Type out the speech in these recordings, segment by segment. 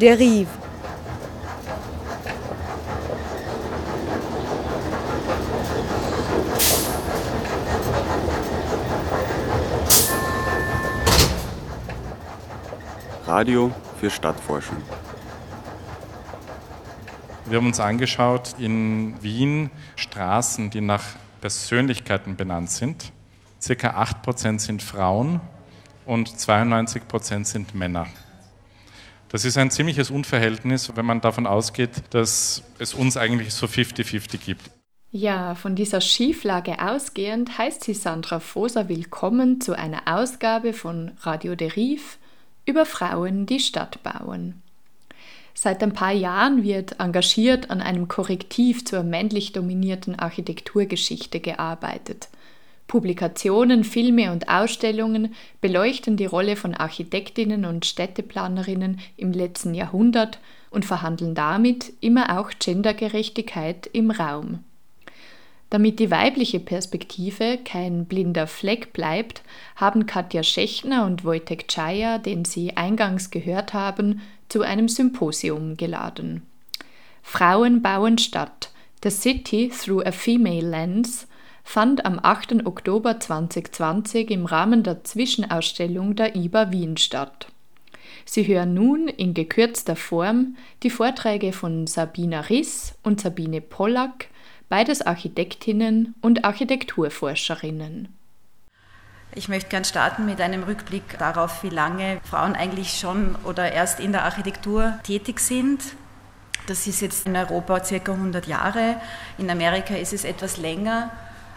Derive. Radio für Stadtforschung. Wir haben uns angeschaut in Wien Straßen, die nach Persönlichkeiten benannt sind. Circa 8% sind Frauen und 92% sind Männer. Das ist ein ziemliches Unverhältnis, wenn man davon ausgeht, dass es uns eigentlich so 50-50 gibt. Ja, von dieser Schieflage ausgehend heißt sie Sandra Foser willkommen zu einer Ausgabe von Radio Deriv über Frauen, die Stadt bauen. Seit ein paar Jahren wird engagiert an einem Korrektiv zur männlich dominierten Architekturgeschichte gearbeitet. Publikationen, Filme und Ausstellungen beleuchten die Rolle von Architektinnen und Städteplanerinnen im letzten Jahrhundert und verhandeln damit immer auch Gendergerechtigkeit im Raum. Damit die weibliche Perspektive kein blinder Fleck bleibt, haben Katja Schechner und Wojtek Czaja, den Sie eingangs gehört haben, zu einem Symposium geladen. Frauen bauen Stadt. The City Through a Female Lens fand am 8. Oktober 2020 im Rahmen der Zwischenausstellung der IBA Wien statt. Sie hören nun in gekürzter Form die Vorträge von Sabina Riss und Sabine Pollack, beides Architektinnen und Architekturforscherinnen. Ich möchte gern starten mit einem Rückblick darauf, wie lange Frauen eigentlich schon oder erst in der Architektur tätig sind. Das ist jetzt in Europa circa 100 Jahre, in Amerika ist es etwas länger.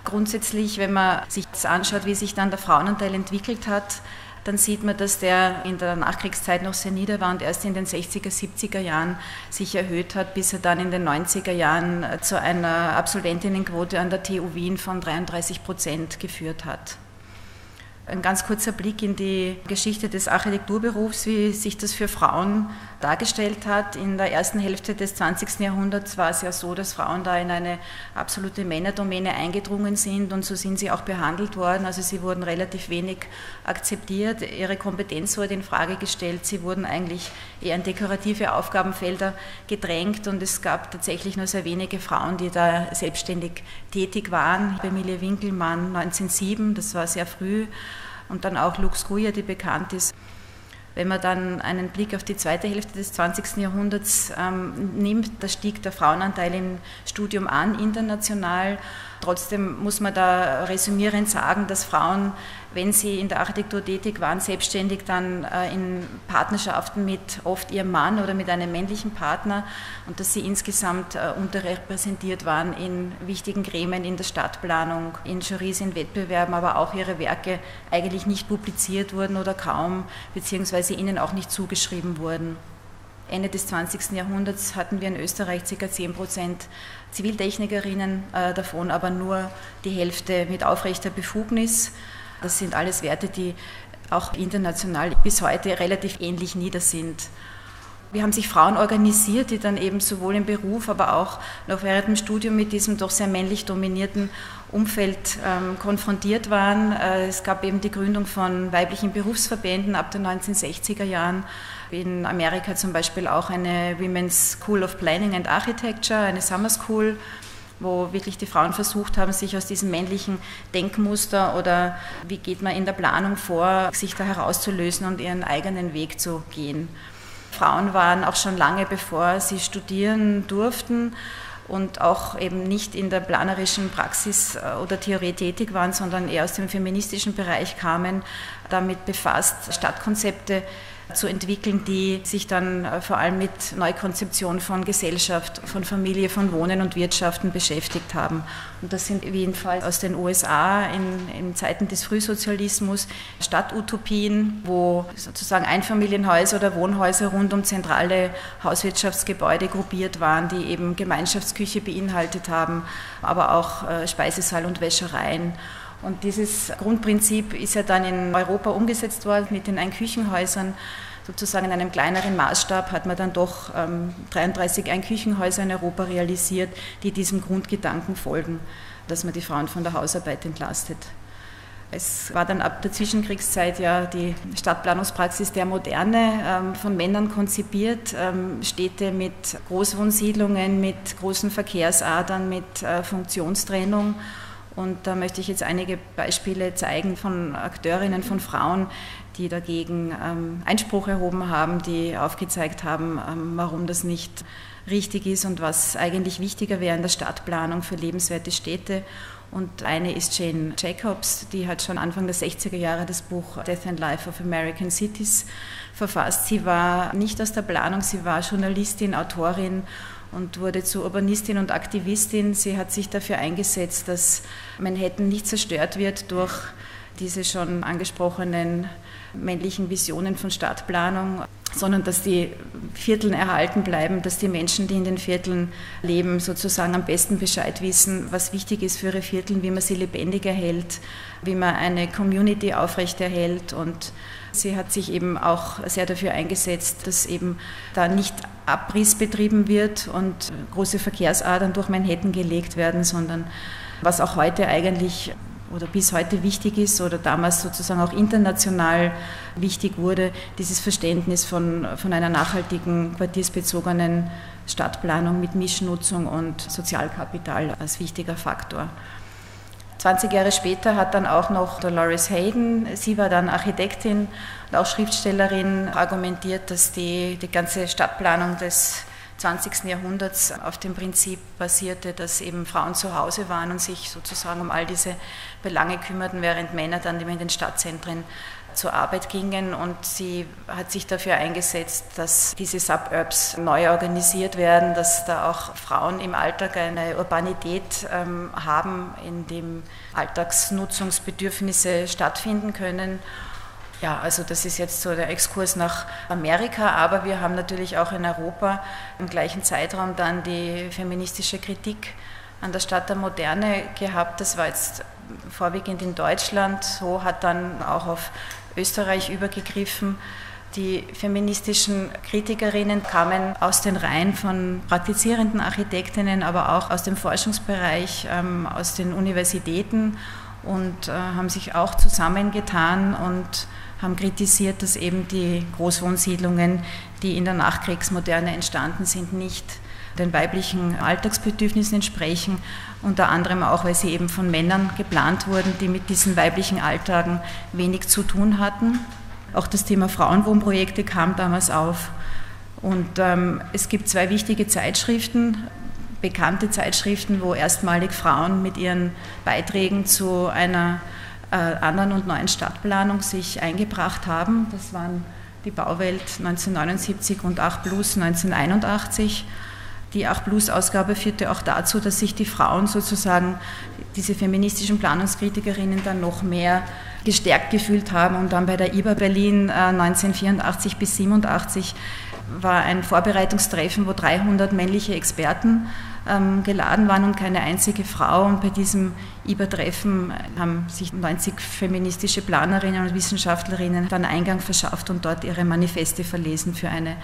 Grundsätzlich, wenn man sich das anschaut, wie sich dann der Frauenanteil entwickelt hat, dann sieht man, dass der in der Nachkriegszeit noch sehr nieder war und erst in den 60er, 70er Jahren sich erhöht hat, bis er dann in den 90er Jahren zu einer Absolventinnenquote an der TU Wien von 33 Prozent geführt hat. Ein ganz kurzer Blick in die Geschichte des Architekturberufs, wie sich das für Frauen dargestellt hat. In der ersten Hälfte des 20. Jahrhunderts war es ja so, dass Frauen da in eine absolute Männerdomäne eingedrungen sind und so sind sie auch behandelt worden. Also sie wurden relativ wenig akzeptiert, ihre Kompetenz wurde in Frage gestellt, sie wurden eigentlich eher in dekorative Aufgabenfelder gedrängt und es gab tatsächlich nur sehr wenige Frauen, die da selbstständig tätig waren. Emilie Winkelmann 1907, das war sehr früh und dann auch Lux Guia, die bekannt ist. Wenn man dann einen Blick auf die zweite Hälfte des 20. Jahrhunderts ähm, nimmt, da stieg der Frauenanteil im Studium an, international. Trotzdem muss man da resümierend sagen, dass Frauen wenn sie in der Architektur tätig waren, selbstständig dann äh, in Partnerschaften mit oft ihrem Mann oder mit einem männlichen Partner und dass sie insgesamt äh, unterrepräsentiert waren in wichtigen Gremien in der Stadtplanung, in Jurys, in Wettbewerben, aber auch ihre Werke eigentlich nicht publiziert wurden oder kaum, beziehungsweise ihnen auch nicht zugeschrieben wurden. Ende des 20. Jahrhunderts hatten wir in Österreich ca. 10 Prozent Ziviltechnikerinnen, äh, davon aber nur die Hälfte mit aufrechter Befugnis. Das sind alles Werte, die auch international bis heute relativ ähnlich nieder sind. Wir haben sich Frauen organisiert, die dann eben sowohl im Beruf, aber auch noch während dem Studium mit diesem doch sehr männlich dominierten Umfeld ähm, konfrontiert waren. Äh, es gab eben die Gründung von weiblichen Berufsverbänden ab den 1960er Jahren. In Amerika zum Beispiel auch eine Women's School of Planning and Architecture, eine Summer School wo wirklich die Frauen versucht haben, sich aus diesem männlichen Denkmuster oder wie geht man in der Planung vor, sich da herauszulösen und ihren eigenen Weg zu gehen. Frauen waren auch schon lange bevor sie studieren durften und auch eben nicht in der planerischen Praxis äh, oder Theorie tätig waren, sondern eher aus dem feministischen Bereich kamen, damit befasst, Stadtkonzepte zu entwickeln, die sich dann äh, vor allem mit Neukonzeption von Gesellschaft, von Familie, von Wohnen und Wirtschaften beschäftigt haben. Und das sind jedenfalls aus den USA in, in Zeiten des Frühsozialismus Stadtutopien, wo sozusagen Einfamilienhäuser oder Wohnhäuser rund um zentrale Hauswirtschaftsgebäude gruppiert waren, die eben Gemeinschaftsküche beinhaltet haben, aber auch äh, Speisesaal und Wäschereien. Und dieses Grundprinzip ist ja dann in Europa umgesetzt worden mit den Einküchenhäusern. Sozusagen in einem kleineren Maßstab hat man dann doch ähm, 33 Einküchenhäuser in Europa realisiert, die diesem Grundgedanken folgen, dass man die Frauen von der Hausarbeit entlastet. Es war dann ab der Zwischenkriegszeit ja die Stadtplanungspraxis der Moderne ähm, von Männern konzipiert. Ähm, Städte mit Großwohnsiedlungen, mit großen Verkehrsadern, mit äh, Funktionstrennung. Und da möchte ich jetzt einige Beispiele zeigen von Akteurinnen, von Frauen, die dagegen ähm, Einspruch erhoben haben, die aufgezeigt haben, warum das nicht richtig ist und was eigentlich wichtiger wäre in der Stadtplanung für lebenswerte Städte. Und eine ist Jane Jacobs, die hat schon Anfang der 60er Jahre das Buch Death and Life of American Cities verfasst. Sie war nicht aus der Planung, sie war Journalistin, Autorin und wurde zu Urbanistin und Aktivistin. Sie hat sich dafür eingesetzt, dass Manhattan nicht zerstört wird durch diese schon angesprochenen männlichen Visionen von Stadtplanung, sondern dass die Vierteln erhalten bleiben, dass die Menschen, die in den Vierteln leben, sozusagen am besten Bescheid wissen, was wichtig ist für ihre Vierteln, wie man sie lebendig erhält, wie man eine Community aufrechterhält und Sie hat sich eben auch sehr dafür eingesetzt, dass eben da nicht Abriss betrieben wird und große Verkehrsadern durch Manhattan gelegt werden, sondern was auch heute eigentlich oder bis heute wichtig ist oder damals sozusagen auch international wichtig wurde, dieses Verständnis von, von einer nachhaltigen, quartiersbezogenen Stadtplanung mit Mischnutzung und Sozialkapital als wichtiger Faktor. 20 Jahre später hat dann auch noch Dolores Hayden, sie war dann Architektin auch Schriftstellerin, argumentiert, dass die, die ganze Stadtplanung des 20. Jahrhunderts auf dem Prinzip basierte, dass eben Frauen zu Hause waren und sich sozusagen um all diese Belange kümmerten, während Männer dann immer in den Stadtzentren zur Arbeit gingen und sie hat sich dafür eingesetzt, dass diese Suburbs neu organisiert werden, dass da auch Frauen im Alltag eine Urbanität ähm, haben, in dem Alltagsnutzungsbedürfnisse stattfinden können ja, also das ist jetzt so der Exkurs nach Amerika, aber wir haben natürlich auch in Europa im gleichen Zeitraum dann die feministische Kritik an der Stadt der Moderne gehabt. Das war jetzt vorwiegend in Deutschland, so hat dann auch auf Österreich übergegriffen. Die feministischen Kritikerinnen kamen aus den Reihen von praktizierenden Architektinnen, aber auch aus dem Forschungsbereich, ähm, aus den Universitäten und äh, haben sich auch zusammengetan und haben kritisiert, dass eben die Großwohnsiedlungen, die in der Nachkriegsmoderne entstanden sind, nicht den weiblichen Alltagsbedürfnissen entsprechen, unter anderem auch, weil sie eben von Männern geplant wurden, die mit diesen weiblichen Alltagen wenig zu tun hatten. Auch das Thema Frauenwohnprojekte kam damals auf. Und ähm, es gibt zwei wichtige Zeitschriften, bekannte Zeitschriften, wo erstmalig Frauen mit ihren Beiträgen zu einer anderen und neuen Stadtplanung sich eingebracht haben. Das waren die Bauwelt 1979 und 8 Plus 1981. Die 8 Plus Ausgabe führte auch dazu, dass sich die Frauen sozusagen, diese feministischen Planungskritikerinnen, dann noch mehr gestärkt gefühlt haben und dann bei der IBA Berlin 1984 äh, bis 87 war ein Vorbereitungstreffen, wo 300 männliche Experten ähm, geladen waren und keine einzige Frau. Und bei diesem IBA-Treffen haben sich 90 feministische Planerinnen und Wissenschaftlerinnen dann Eingang verschafft und dort ihre Manifeste verlesen für eine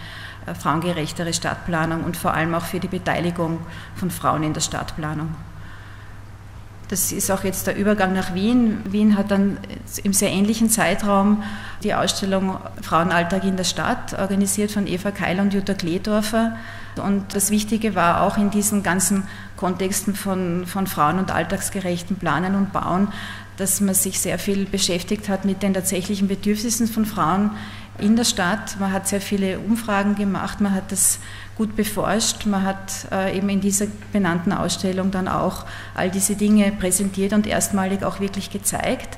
äh, frauengerechtere Stadtplanung und vor allem auch für die Beteiligung von Frauen in der Stadtplanung. Das ist auch jetzt der Übergang nach Wien. Wien hat dann im sehr ähnlichen Zeitraum die Ausstellung Frauenalltag in der Stadt, organisiert von Eva Keil und Jutta Kledorfer. Und das Wichtige war auch in diesen ganzen Kontexten von, von Frauen- und alltagsgerechten Planen und Bauen, dass man sich sehr viel beschäftigt hat mit den tatsächlichen Bedürfnissen von Frauen in der Stadt. Man hat sehr viele Umfragen gemacht, man hat das gut beforscht, man hat äh, eben in dieser benannten Ausstellung dann auch all diese Dinge präsentiert und erstmalig auch wirklich gezeigt.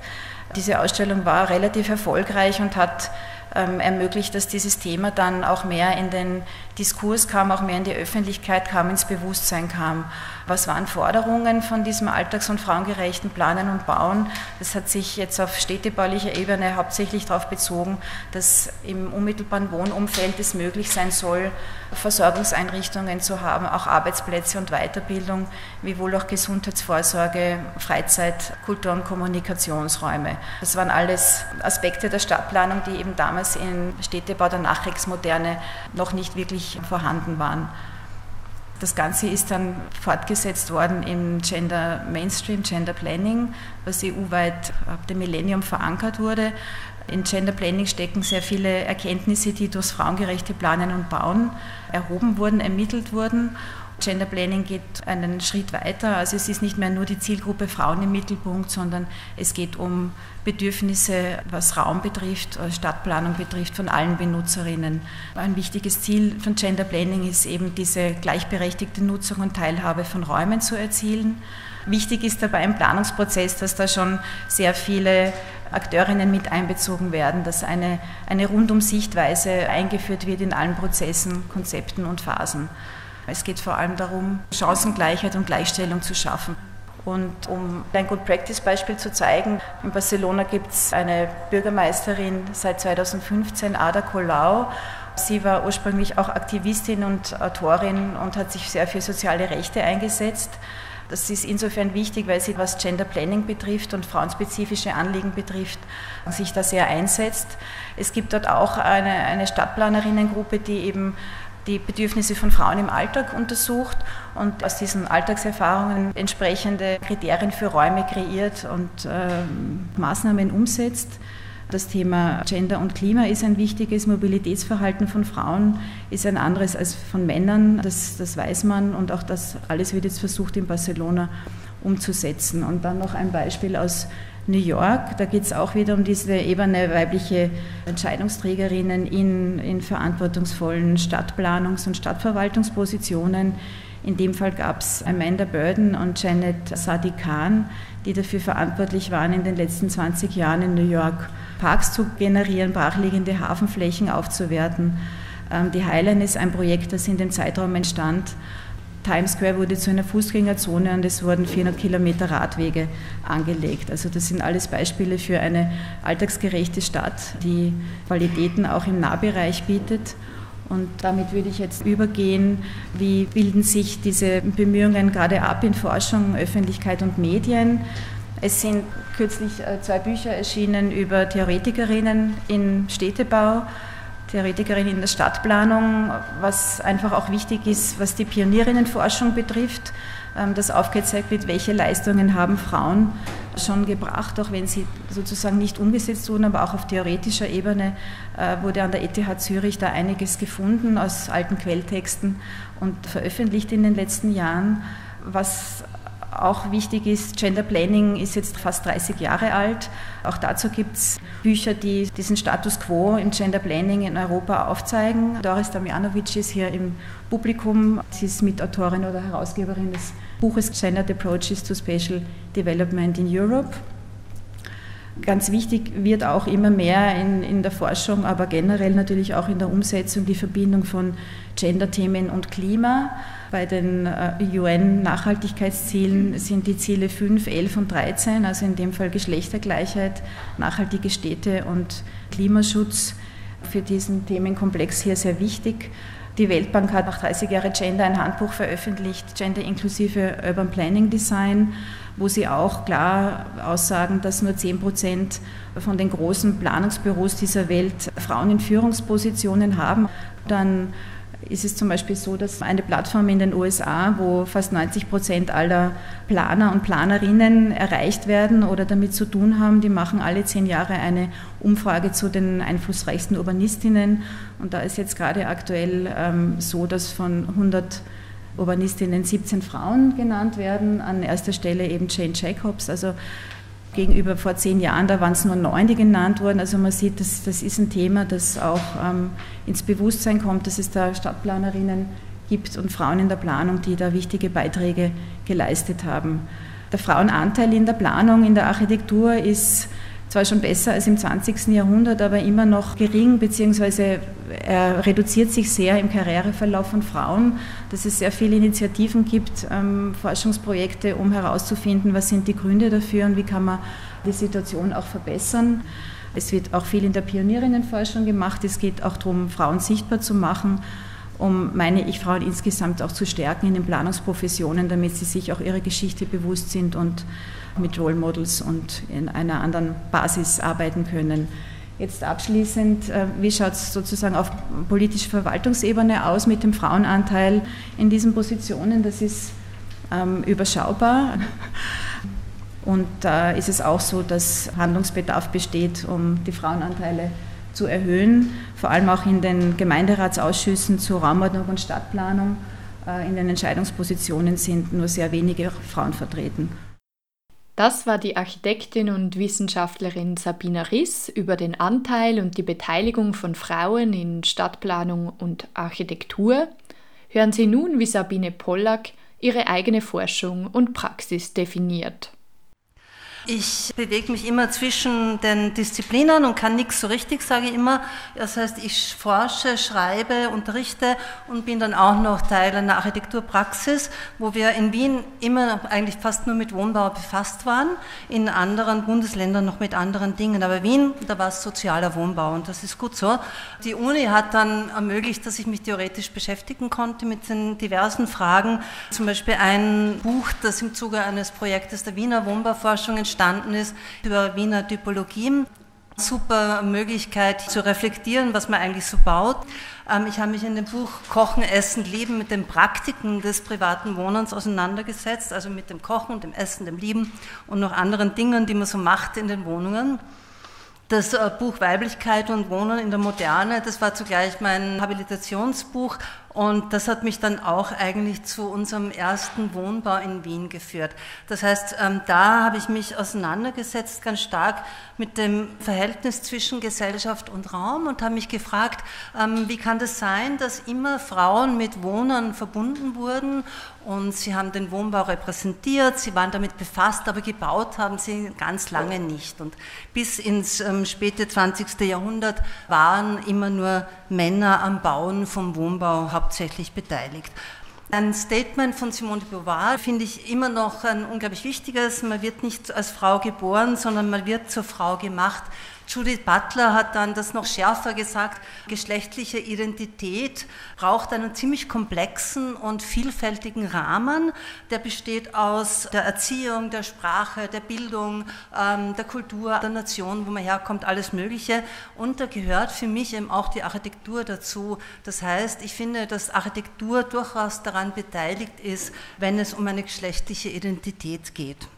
Diese Ausstellung war relativ erfolgreich und hat ähm, ermöglicht, dass dieses Thema dann auch mehr in den Diskurs kam, auch mehr in die Öffentlichkeit kam, ins Bewusstsein kam. Was waren Forderungen von diesem alltags- und frauengerechten Planen und Bauen? Das hat sich jetzt auf städtebaulicher Ebene hauptsächlich darauf bezogen, dass im unmittelbaren Wohnumfeld es möglich sein soll, Versorgungseinrichtungen zu haben, auch Arbeitsplätze und Weiterbildung, wie wohl auch Gesundheitsvorsorge, Freizeit, Kultur- und Kommunikationsräume. Das waren alles Aspekte der Stadtplanung, die eben damals im Städtebau der Nachkriegsmoderne noch nicht wirklich vorhanden waren. Das Ganze ist dann fortgesetzt worden im Gender Mainstream, Gender Planning, was EU-weit ab dem Millennium verankert wurde. In Gender Planning stecken sehr viele Erkenntnisse, die durchs frauengerechte Planen und Bauen erhoben wurden, ermittelt wurden. Gender Planning geht einen Schritt weiter. Also es ist nicht mehr nur die Zielgruppe Frauen im Mittelpunkt, sondern es geht um Bedürfnisse, was Raum betrifft, äh, Stadtplanung betrifft, von allen Benutzerinnen. Ein wichtiges Ziel von Gender Planning ist eben diese gleichberechtigte Nutzung und Teilhabe von Räumen zu erzielen. Wichtig ist dabei im Planungsprozess, dass da schon sehr viele Akteurinnen mit einbezogen werden, dass eine, eine Rundum-Sichtweise eingeführt wird in allen Prozessen, Konzepten und Phasen. Es geht vor allem darum, Chancengleichheit und Gleichstellung zu schaffen. Und um ein Good Practice Beispiel zu zeigen, in Barcelona gibt es eine Bürgermeisterin seit 2015, Ada Colau. Sie war ursprünglich auch Aktivistin und Autorin und hat sich sehr für soziale Rechte eingesetzt. Das ist insofern wichtig, weil sie, was Gender Planning betrifft und frauenspezifische Anliegen betrifft, sich da sehr einsetzt. Es gibt dort auch eine, eine Stadtplanerinnengruppe, die eben die Bedürfnisse von Frauen im Alltag untersucht und aus diesen Alltagserfahrungen entsprechende Kriterien für Räume kreiert und äh, Maßnahmen umsetzt. Das Thema Gender und Klima ist ein wichtiges, Mobilitätsverhalten von Frauen ist ein anderes als von Männern, das, das weiß man und auch das alles wird jetzt versucht in Barcelona umzusetzen. Und dann noch ein Beispiel aus New York. Da geht es auch wieder um diese Ebene weibliche Entscheidungsträgerinnen in, in verantwortungsvollen Stadtplanungs- und Stadtverwaltungspositionen. In dem Fall gab es Amanda Burden und Janet Sadi Khan, die dafür verantwortlich waren, in den letzten 20 Jahren in New York Parks zu generieren, brachliegende Hafenflächen aufzuwerten. Ähm, die Highline ist ein Projekt, das in dem Zeitraum entstand, Times Square wurde zu einer Fußgängerzone und es wurden 400 Kilometer Radwege angelegt. Also das sind alles Beispiele für eine alltagsgerechte Stadt, die Qualitäten auch im Nahbereich bietet. Und damit würde ich jetzt übergehen, wie bilden sich diese Bemühungen gerade ab in Forschung, Öffentlichkeit und Medien. Es sind kürzlich äh, zwei Bücher erschienen über Theoretikerinnen im Städtebau Theoretikerin in der Stadtplanung, was einfach auch wichtig ist, was die Pionierinnenforschung betrifft, ähm, dass aufgezeigt wird, welche Leistungen haben Frauen schon gebracht, auch wenn sie sozusagen nicht umgesetzt wurden, aber auch auf theoretischer Ebene äh, wurde an der ETH Zürich da einiges gefunden aus alten Quelltexten und veröffentlicht in den letzten Jahren, was auch wichtig ist, Gender Planning ist jetzt fast 30 Jahre alt. Auch dazu gibt es Bücher, die diesen Status quo im Gender Planning in Europa aufzeigen. Doris Damjanovic ist hier im Publikum. Sie ist Mitautorin oder Herausgeberin des Buches Gendered Approaches to Spatial Development in Europe. Ganz wichtig wird auch immer mehr in, in der Forschung, aber generell natürlich auch in der Umsetzung die Verbindung von Gender-Themen und Klima. Bei den äh, UN-Nachhaltigkeitszielen sind die Ziele 5, 11 und 13, also in dem Fall Geschlechtergleichheit, nachhaltige Städte und Klimaschutz für diesen Themenkomplex hier sehr wichtig. Die Weltbank hat nach 30 Jahren Gender ein Handbuch veröffentlicht, Gender inklusive Urban Planning Design, wo sie auch klar aussagen, dass nur 10 Prozent von den großen Planungsbüros dieser Welt Frauen in Führungspositionen haben. Dann ist es zum Beispiel so, dass eine Plattform in den USA, wo fast 90 Prozent aller Planer und Planerinnen erreicht werden oder damit zu tun haben, die machen alle zehn Jahre eine Umfrage zu den einflussreichsten Urbanistinnen. Und da ist jetzt gerade aktuell ähm, so, dass von 100 Urbanistinnen 17 Frauen genannt werden, an erster Stelle eben Jane Jacobs. Also gegenüber vor zehn Jahren, da waren es nur neun, die genannt wurden. Also man sieht, das, das ist ein Thema, das auch ähm, ins Bewusstsein kommt, dass es da Stadtplanerinnen gibt und Frauen in der Planung, die da wichtige Beiträge geleistet haben. Der Frauenanteil in der Planung, in der Architektur ist zwar schon besser als im 20. Jahrhundert, aber immer noch gering, beziehungsweise er reduziert sich sehr im Karriereverlauf von Frauen, dass es sehr viele Initiativen gibt, ähm, Forschungsprojekte, um herauszufinden, was sind die Gründe dafür und wie kann man die Situation auch verbessern. Es wird auch viel in der Pionierinnenforschung gemacht. Es geht auch darum, Frauen sichtbar zu machen, um, meine ich, Frauen insgesamt auch zu stärken in den Planungsprofessionen, damit sie sich auch ihrer Geschichte bewusst sind und mit Role Models und in einer anderen Basis arbeiten können. Jetzt abschließend, äh, wie schaut es sozusagen auf politischer Verwaltungsebene aus mit dem Frauenanteil in diesen Positionen? Das ist ähm, überschaubar. Und da ist es auch so, dass Handlungsbedarf besteht, um die Frauenanteile zu erhöhen, vor allem auch in den Gemeinderatsausschüssen zur Raumordnung und Stadtplanung. Äh, in den Entscheidungspositionen sind nur sehr wenige Frauen vertreten. Das war die Architektin und Wissenschaftlerin Sabina Riss über den Anteil und die Beteiligung von Frauen in Stadtplanung und Architektur. Hören Sie nun, wie Sabine Pollack ihre eigene Forschung und Praxis definiert. Ich bewege mich immer zwischen den Disziplinen und kann nichts so richtig, sage ich immer. Das heißt, ich forsche, schreibe, unterrichte und bin dann auch noch Teil einer Architekturpraxis, wo wir in Wien immer eigentlich fast nur mit Wohnbau befasst waren, in anderen Bundesländern noch mit anderen Dingen. Aber Wien, da war es sozialer Wohnbau und das ist gut so. Die Uni hat dann ermöglicht, dass ich mich theoretisch beschäftigen konnte mit den diversen Fragen. Zum Beispiel ein Buch, das im Zuge eines Projektes der Wiener Wohnbauforschung entstand, entstanden ist über Wiener Typologie. Super Möglichkeit zu reflektieren, was man eigentlich so baut. Ähm, ich habe mich in dem Buch Kochen, Essen, Leben mit den Praktiken des privaten Wohnens auseinandergesetzt, also mit dem Kochen, dem Essen, dem Lieben und noch anderen Dingen, die man so macht in den Wohnungen. Das äh, Buch Weiblichkeit und Wohnen in der Moderne, das war zugleich mein Habilitationsbuch und das hat mich dann auch eigentlich zu unserem ersten Wohnbau in Wien geführt. Das heißt, ähm, da habe ich mich auseinandergesetzt ganz stark mit dem Verhältnis zwischen Gesellschaft und Raum und habe mich gefragt, ähm, wie kann das sein, dass immer Frauen mit Wohnern verbunden wurden und sie haben den Wohnbau repräsentiert, sie waren damit befasst, aber gebaut haben sie ganz lange nicht. Und bis ins ähm, späte 20. Jahrhundert waren immer nur Männer am Bauen vom Wohnbau hauptsächlich beteiligt. Ein Statement von Simone de Beauvoir finde ich immer noch ein unglaublich wichtiges. Man wird nicht als Frau geboren, sondern man wird zur Frau gemacht. Judith Butler hat dann das noch schärfer gesagt, geschlechtliche Identität braucht einen ziemlich komplexen und vielfältigen Rahmen, der besteht aus der Erziehung, der Sprache, der Bildung, ähm, der Kultur, der Nation, wo man herkommt, alles Mögliche. Und da gehört für mich eben auch die Architektur dazu. Das heißt, ich finde, dass Architektur durchaus daran beteiligt ist, wenn es um eine geschlechtliche Identität geht.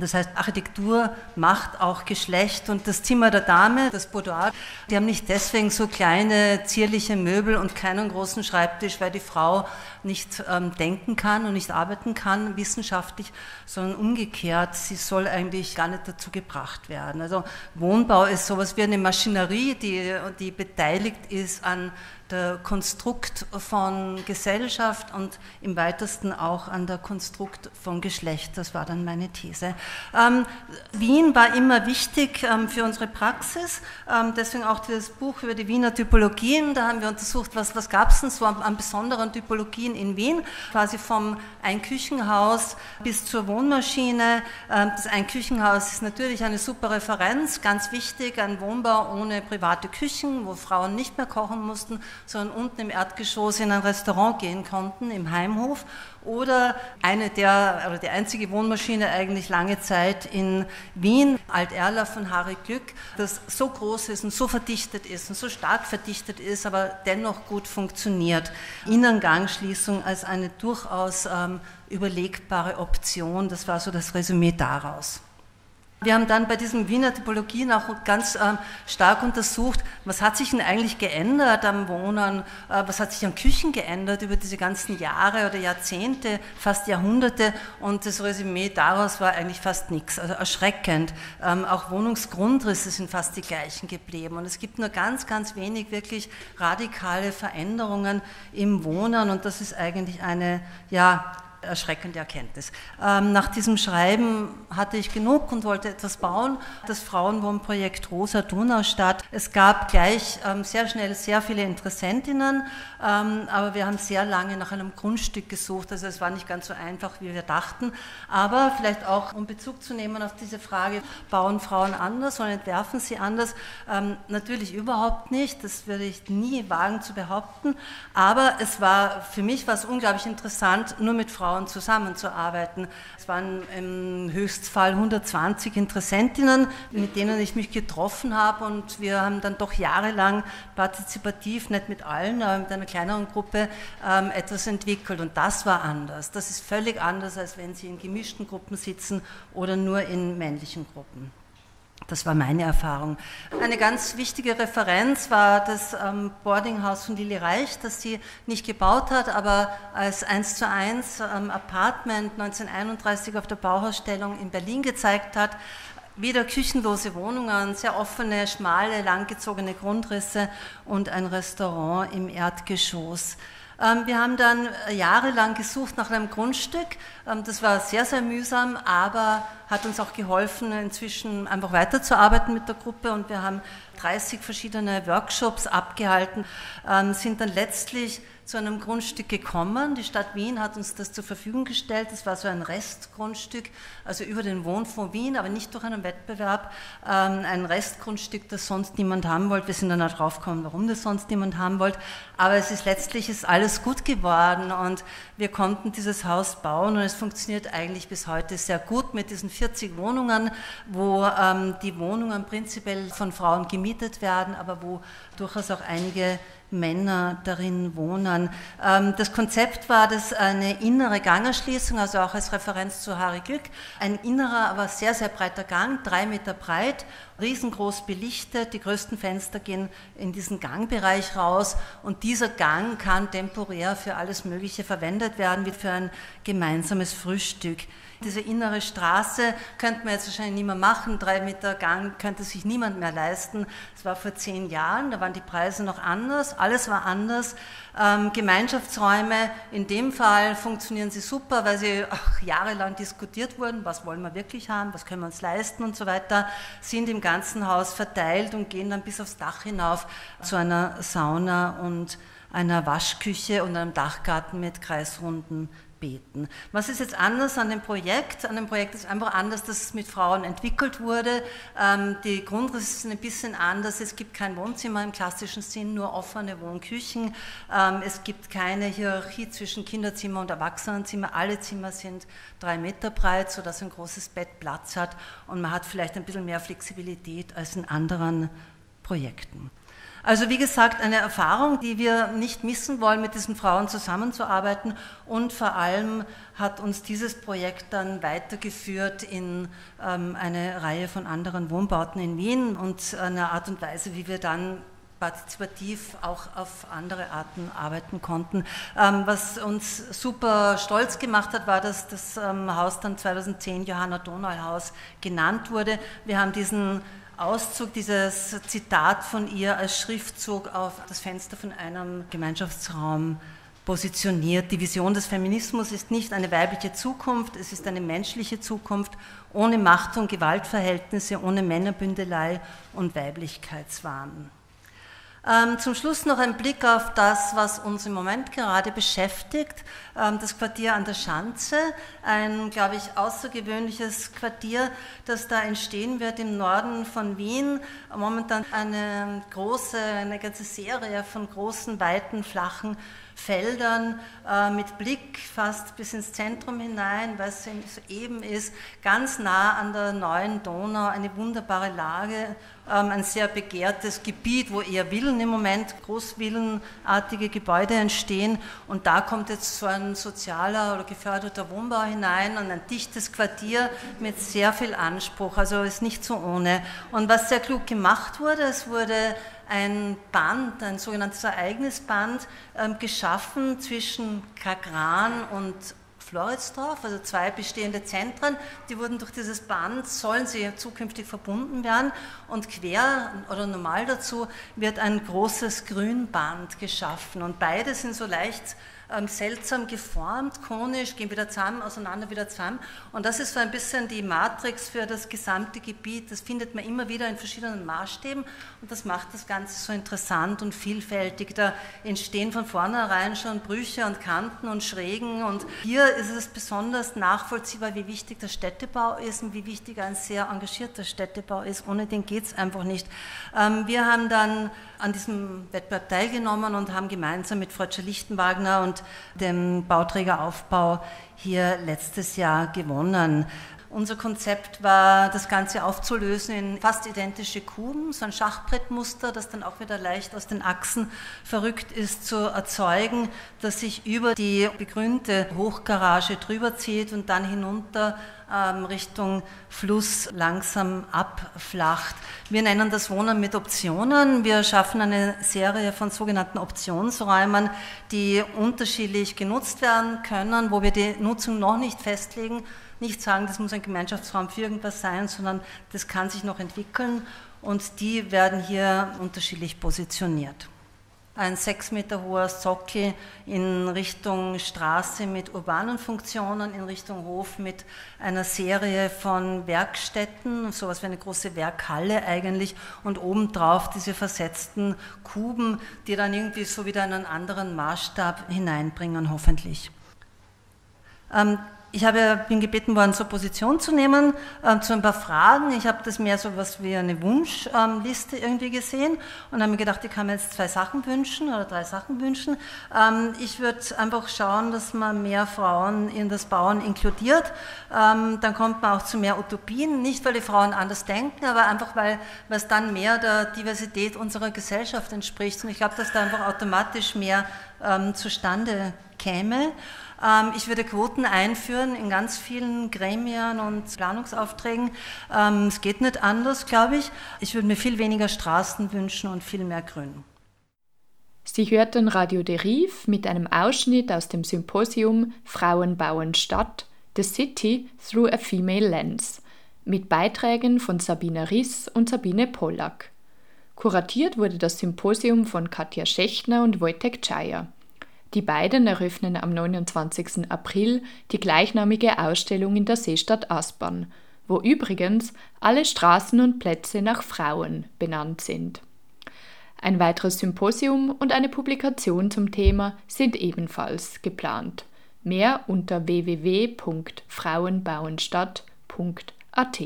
Das heißt, Architektur macht auch Geschlecht und das Zimmer der Dame, das Boudoir, die haben nicht deswegen so kleine, zierliche Möbel und keinen großen Schreibtisch, weil die Frau nicht ähm, denken kann und nicht arbeiten kann wissenschaftlich, sondern umgekehrt, sie soll eigentlich gar nicht dazu gebracht werden. Also Wohnbau ist sowas wie eine Maschinerie, die, die beteiligt ist an der Konstrukt von Gesellschaft und im weitesten auch an der Konstrukt von Geschlecht. Das war dann meine These. Ähm, Wien war immer wichtig ähm, für unsere Praxis, ähm, deswegen auch dieses Buch über die Wiener Typologien. Da haben wir untersucht, was, was gab es denn so an, an, besonderen Typologien in Wien, quasi vom Einküchenhaus bis zur Wohnmaschine. Ähm, das Einküchenhaus ist natürlich eine super Referenz, ganz wichtig, ein Wohnbau ohne private Küchen, wo Frauen nicht mehr kochen mussten sondern unten im Erdgeschoss in ein Restaurant gehen konnten, im Heimhof. Oder eine der, oder die einzige Wohnmaschine eigentlich lange Zeit in Wien, Alt-Erla von Harry Glück, das so groß ist und so verdichtet ist und so stark verdichtet ist, aber dennoch gut funktioniert. Innengangschließung als eine durchaus ähm, überlegbare Option, das war so das Resümee daraus. Wir haben dann bei diesen Wiener Typologien auch ganz äh, stark untersucht, was hat sich denn eigentlich geändert am Wohnen, äh, was hat sich an Küchen geändert über diese ganzen Jahre oder Jahrzehnte, fast Jahrhunderte. Und das Resümee daraus war eigentlich fast nichts, also erschreckend. Ähm, auch Wohnungsgrundrisse sind fast die gleichen geblieben. Und es gibt nur ganz, ganz wenig wirklich radikale Veränderungen im Wohnen. Und das ist eigentlich eine, ja, erschreckende Erkenntnis. Ähm, nach diesem Schreiben hatte ich genug und wollte etwas bauen. Das Frauenwohnprojekt Rosa Donaustadt. Es gab gleich ähm, sehr schnell sehr viele Interessentinnen, ähm, aber wir haben sehr lange nach einem Grundstück gesucht. Also es war nicht ganz so einfach, wie wir dachten. Aber vielleicht auch, um Bezug zu nehmen auf diese Frage, bauen Frauen anders oder entwerfen sie anders? natürlich überhaupt nicht. Das würde ich nie wagen zu behaupten. Aber es war, für mich war unglaublich interessant, nur mit Frauen Frauen zusammenzuarbeiten. Es waren im Höchstfall 120 Interessentinnen, mit denen ich mich getroffen habe und wir haben dann doch jahrelang partizipativ, nicht mit allen, aber mit einer kleineren Gruppe ähm, etwas entwickelt und das war anders. Das ist völlig anders, als wenn Sie in gemischten Gruppen sitzen oder nur in männlichen Gruppen. Das war meine Erfahrung. Eine ganz wichtige Referenz war das ähm, Boardinghaus von Lili Reich, das sie nicht gebaut hat, aber als 1 zu 1 ähm, Apartment 1931 auf der Bauhausstellung in Berlin gezeigt hat. Wieder küchenlose Wohnungen, sehr offene, schmale, langgezogene Grundrisse und ein Restaurant im Erdgeschoss. Ähm, wir haben dann jahrelang gesucht nach einem Grundstück. Ähm, das war sehr, sehr mühsam, aber hat uns auch geholfen, inzwischen einfach weiterzuarbeiten mit der Gruppe. Und wir haben 30 verschiedene Workshops abgehalten, ähm, sind dann letztlich zu einem Grundstück gekommen. Die Stadt Wien hat uns das zur Verfügung gestellt. Das war so ein Restgrundstück, also über den Wohnfonds Wien, aber nicht durch einen Wettbewerb. Ähm, ein Restgrundstück, das sonst niemand haben wollte. Wir sind dann auch drauf gekommen, warum das sonst niemand haben wollte. Aber es ist letztlich ist alles gut geworden und wir konnten dieses Haus bauen und es funktioniert eigentlich bis heute sehr gut mit diesen 40 Wohnungen, wo ähm, die Wohnungen prinzipiell von Frauen gemietet werden, aber wo durchaus auch einige Männer darin wohnen. Ähm, das Konzept war das eine innere Gangerschließung, also auch als Referenz zu Harry Glück. Ein innerer, aber sehr, sehr breiter Gang, drei Meter breit, riesengroß belichtet. Die größten Fenster gehen in diesen Gangbereich raus und dieser Gang kann temporär für alles Mögliche verwendet werden, wie für ein gemeinsames Frühstück. Diese innere Straße könnte man jetzt wahrscheinlich nicht mehr machen. Drei Meter Gang könnte sich niemand mehr leisten. Das war vor zehn Jahren, da waren die Preise noch anders, alles war anders. Ähm, Gemeinschaftsräume, in dem Fall funktionieren sie super, weil sie auch jahrelang diskutiert wurden, was wollen wir wirklich haben, was können wir uns leisten und so weiter, sind im ganzen Haus verteilt und gehen dann bis aufs Dach hinauf zu einer Sauna und einer Waschküche und einem Dachgarten mit kreisrunden beten. Was ist jetzt anders an dem Projekt? An dem Projekt ist einfach anders, dass es mit Frauen entwickelt wurde. Ähm, die Grundrisse sind ein bisschen anders. Es gibt kein Wohnzimmer im klassischen Sinn, nur offene Wohnküchen. Ähm, es gibt keine Hierarchie zwischen Kinderzimmer und Erwachsenenzimmer. Alle Zimmer sind drei Meter breit, sodass ein großes Bett Platz hat und man hat vielleicht ein bisschen mehr Flexibilität als in anderen Projekten. Also wie gesagt, eine Erfahrung, die wir nicht missen wollen, mit diesen Frauen zusammenzuarbeiten. Und vor allem hat uns dieses Projekt dann weitergeführt in ähm, eine Reihe von anderen Wohnbauten in Wien und eine Art und Weise, wie wir dann partizipativ auch auf andere Arten arbeiten konnten. Ähm, was uns super stolz gemacht hat, war, dass das ähm, Haus dann 2010 Johanna Donau Haus genannt wurde. Wir haben diesen Auszug, dieses Zitat von ihr als Schriftzug auf das Fenster von einem Gemeinschaftsraum positioniert. Die Vision des Feminismus ist nicht eine weibliche Zukunft, es ist eine menschliche Zukunft ohne Macht- und Gewaltverhältnisse, ohne Männerbündelei und Weiblichkeitswahn. Ähm, zum Schluss noch ein Blick auf das, was uns im Moment gerade beschäftigt. Ähm, das Quartier an der Schanze, ein, glaube ich, außergewöhnliches Quartier, das da entstehen wird im Norden von Wien. Momentan eine große, eine ganze Serie von großen, weiten, flachen Feldern äh, mit Blick fast bis ins Zentrum hinein, weil es so eben ist, ganz nah an der neuen Donau, eine wunderbare Lage, ähm, ein sehr begehrtes Gebiet, wo eher Villen im Moment, großvillenartige Gebäude entstehen. Und da kommt jetzt so ein sozialer oder geförderter Wohnbau hinein und ein dichtes Quartier mit sehr viel Anspruch. Also ist nicht so ohne. Und was sehr klug gemacht wurde, es wurde ein Band, ein sogenanntes Ereignisband ähm, geschaffen zwischen Kagran und Floridsdorf, also zwei bestehende Zentren, die wurden durch dieses Band, sollen sie zukünftig verbunden werden. Und quer oder normal dazu wird ein großes Grünband geschaffen. Und beide sind so leicht ähm, seltsam geformt, konisch, gehen wieder zusammen, auseinander wieder zusammen. Und das ist so ein bisschen die Matrix für das gesamte Gebiet. Das findet man immer wieder in verschiedenen Maßstäben und das macht das Ganze so interessant und vielfältig. Da entstehen von vornherein schon Brüche und Kanten und Schrägen und hier ist es besonders nachvollziehbar, wie wichtig der Städtebau ist und wie wichtig ein sehr engagierter Städtebau ist. Ohne den geht es einfach nicht. Ähm, wir haben dann an diesem Wettbewerb teilgenommen und haben gemeinsam mit Freudscher Lichtenwagner und dem Bauträgeraufbau hier letztes Jahr gewonnen. Unser Konzept war, das Ganze aufzulösen in fast identische Kuben, so ein Schachbrettmuster, das dann auch wieder leicht aus den Achsen verrückt ist, zu erzeugen, das sich über die begrünte Hochgarage drüber zieht und dann hinunter ähm, Richtung Fluss langsam abflacht. Wir nennen das Wohnen mit Optionen. Wir schaffen eine Serie von sogenannten Optionsräumen, die unterschiedlich genutzt werden können, wo wir die Nutzung noch nicht festlegen nicht sagen, das muss ein Gemeinschaftsraum für irgendwas sein, sondern das kann sich noch entwickeln und die werden hier unterschiedlich positioniert. Ein sechs Meter hoher Sockel in Richtung Straße mit urbanen Funktionen, in Richtung Hof mit einer Serie von Werkstätten, sowas wie eine große Werkhalle eigentlich, und obendrauf diese versetzten Kuben, die dann irgendwie so wieder einen anderen Maßstab hineinbringen, hoffentlich. Ähm, ich habe, bin gebeten worden, zur Position zu nehmen, äh, zu ein paar Fragen. Ich habe das mehr so was wie eine Wunschliste ähm, irgendwie gesehen und habe mir gedacht, ich kann mir jetzt zwei Sachen wünschen oder drei Sachen wünschen. Ähm, ich würde einfach schauen, dass man mehr Frauen in das Bauen inkludiert. Ähm, dann kommt man auch zu mehr Utopien, nicht weil die Frauen anders denken, aber einfach weil, weil es dann mehr der Diversität unserer Gesellschaft entspricht. Und ich glaube, dass da einfach automatisch mehr ähm, zustande käme. Ähm, ich würde Quoten einführen in ganz vielen Gremien und Planungsaufträgen. Ähm, es geht nicht anders, glaube ich. Ich würde mir viel weniger Straßen wünschen und viel mehr Grün. Sie hörten Radio Deriv mit einem Ausschnitt aus dem Symposium Frauen bauen Stadt, The City Through a Female Lens, mit Beiträgen von Sabine Riss und Sabine Pollack. Kuratiert wurde das Symposium von Katja Schechner und Wojtek Czaja. Die beiden eröffnen am 29. April die gleichnamige Ausstellung in der Seestadt Aspern, wo übrigens alle Straßen und Plätze nach Frauen benannt sind. Ein weiteres Symposium und eine Publikation zum Thema sind ebenfalls geplant. Mehr unter www.frauenbauenstadt.at.